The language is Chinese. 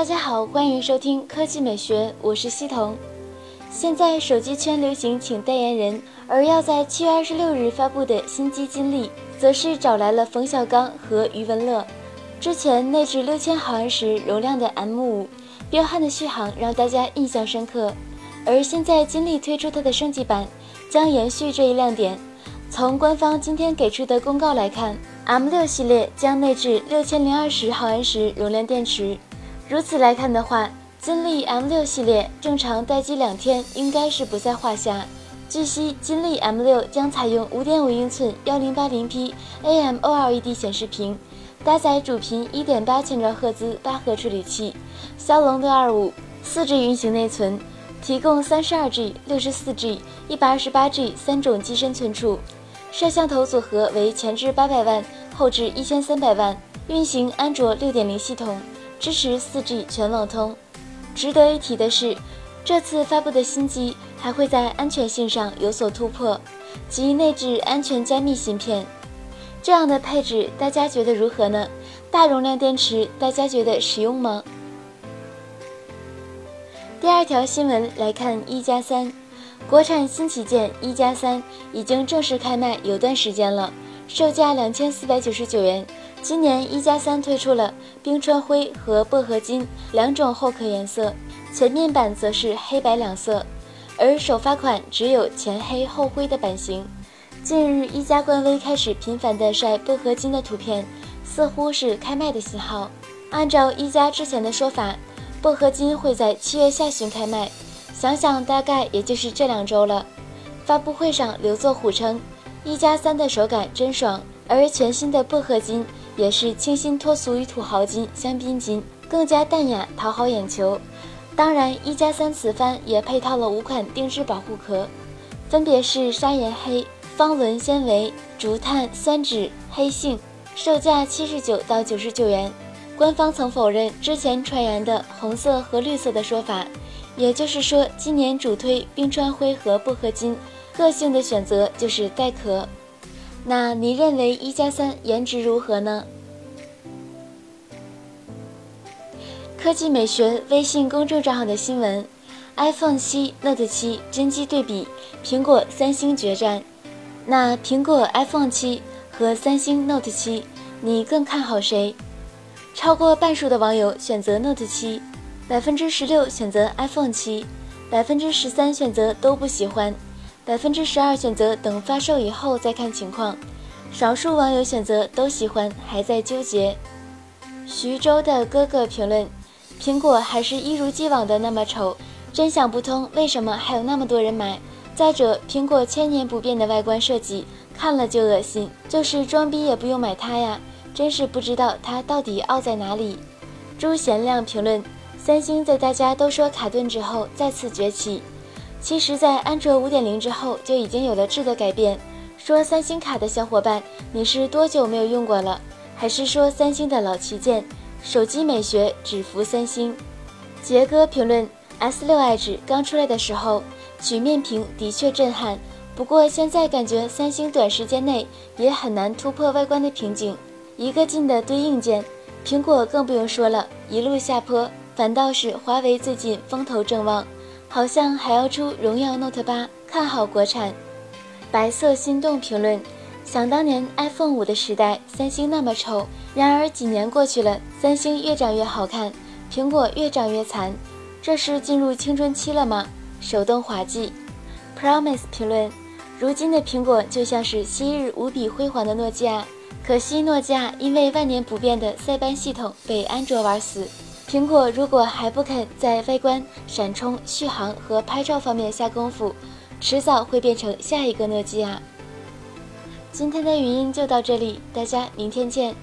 大家好，欢迎收听科技美学，我是西彤。现在手机圈流行请代言人，而要在七月二十六日发布的新机金立，则是找来了冯小刚和余文乐。之前内置六千毫安时容量的 M5，彪悍的续航让大家印象深刻。而现在金立推出它的升级版，将延续这一亮点。从官方今天给出的公告来看，M6 系列将内置六千零二十毫安时容量电池。如此来看的话，金立 M6 系列正常待机两天应该是不在话下。据悉，金立 M6 将采用五点五英寸幺零八零 P AMOLED 显示屏。搭载主频一点八千兆赫兹八核处理器，骁龙六二五，四 G 运行内存，提供三十二 G、六十四 G、一百二十八 G 三种机身存储。摄像头组合为前置八百万，后置一千三百万，运行安卓六点零系统，支持四 G 全网通。值得一提的是，这次发布的新机还会在安全性上有所突破，即内置安全加密芯片。这样的配置，大家觉得如何呢？大容量电池，大家觉得实用吗？第二条新闻来看，一加三，国产新旗舰一加三已经正式开卖有段时间了，售价两千四百九十九元。今年一加三推出了冰川灰和薄荷金两种后壳颜色，前面板则是黑白两色，而首发款只有前黑后灰的版型。近日，一加官微开始频繁地晒薄荷金的图片，似乎是开卖的信号。按照一加之前的说法，薄荷金会在七月下旬开卖，想想大概也就是这两周了。发布会上，刘作虎称，一加三的手感真爽，而全新的薄荷金也是清新脱俗与土豪金、香槟金，更加淡雅讨好眼球。当然，一加三此番也配套了五款定制保护壳，分别是砂岩黑。方纶纤维、竹炭酸酯、黑杏，售价七十九到九十九元。官方曾否认之前传言的红色和绿色的说法，也就是说，今年主推冰川灰和薄荷金，个性的选择就是带壳。那你认为一加三颜值如何呢？科技美学微信公众账号的新闻：iPhone 七、Note 七真机对比，苹果、三星决战。那苹果 iPhone 七和三星 Note 七，你更看好谁？超过半数的网友选择 Note 七，百分之十六选择 iPhone 七，百分之十三选择都不喜欢，百分之十二选择等发售以后再看情况，少数网友选择都喜欢，还在纠结。徐州的哥哥评论：苹果还是一如既往的那么丑，真想不通为什么还有那么多人买。再者，苹果千年不变的外观设计看了就恶心，就是装逼也不用买它呀！真是不知道它到底傲在哪里。朱贤亮评论：三星在大家都说卡顿之后再次崛起，其实，在安卓五点零之后就已经有了质的改变。说三星卡的小伙伴，你是多久没有用过了？还是说三星的老旗舰手机美学只服三星？杰哥评论：S 六 Edge 刚出来的时候。曲面屏的确震撼，不过现在感觉三星短时间内也很难突破外观的瓶颈。一个劲的堆硬件，苹果更不用说了，一路下坡。反倒是华为最近风头正旺，好像还要出荣耀 Note 八，看好国产。白色心动评论：想当年 iPhone 五的时代，三星那么丑，然而几年过去了，三星越长越好看，苹果越长越残，这是进入青春期了吗？手动滑稽，Promise 评论：如今的苹果就像是昔日无比辉煌的诺基亚，可惜诺基亚因为万年不变的塞班系统被安卓玩死。苹果如果还不肯在外观、闪充、续航和拍照方面下功夫，迟早会变成下一个诺基亚。今天的语音就到这里，大家明天见。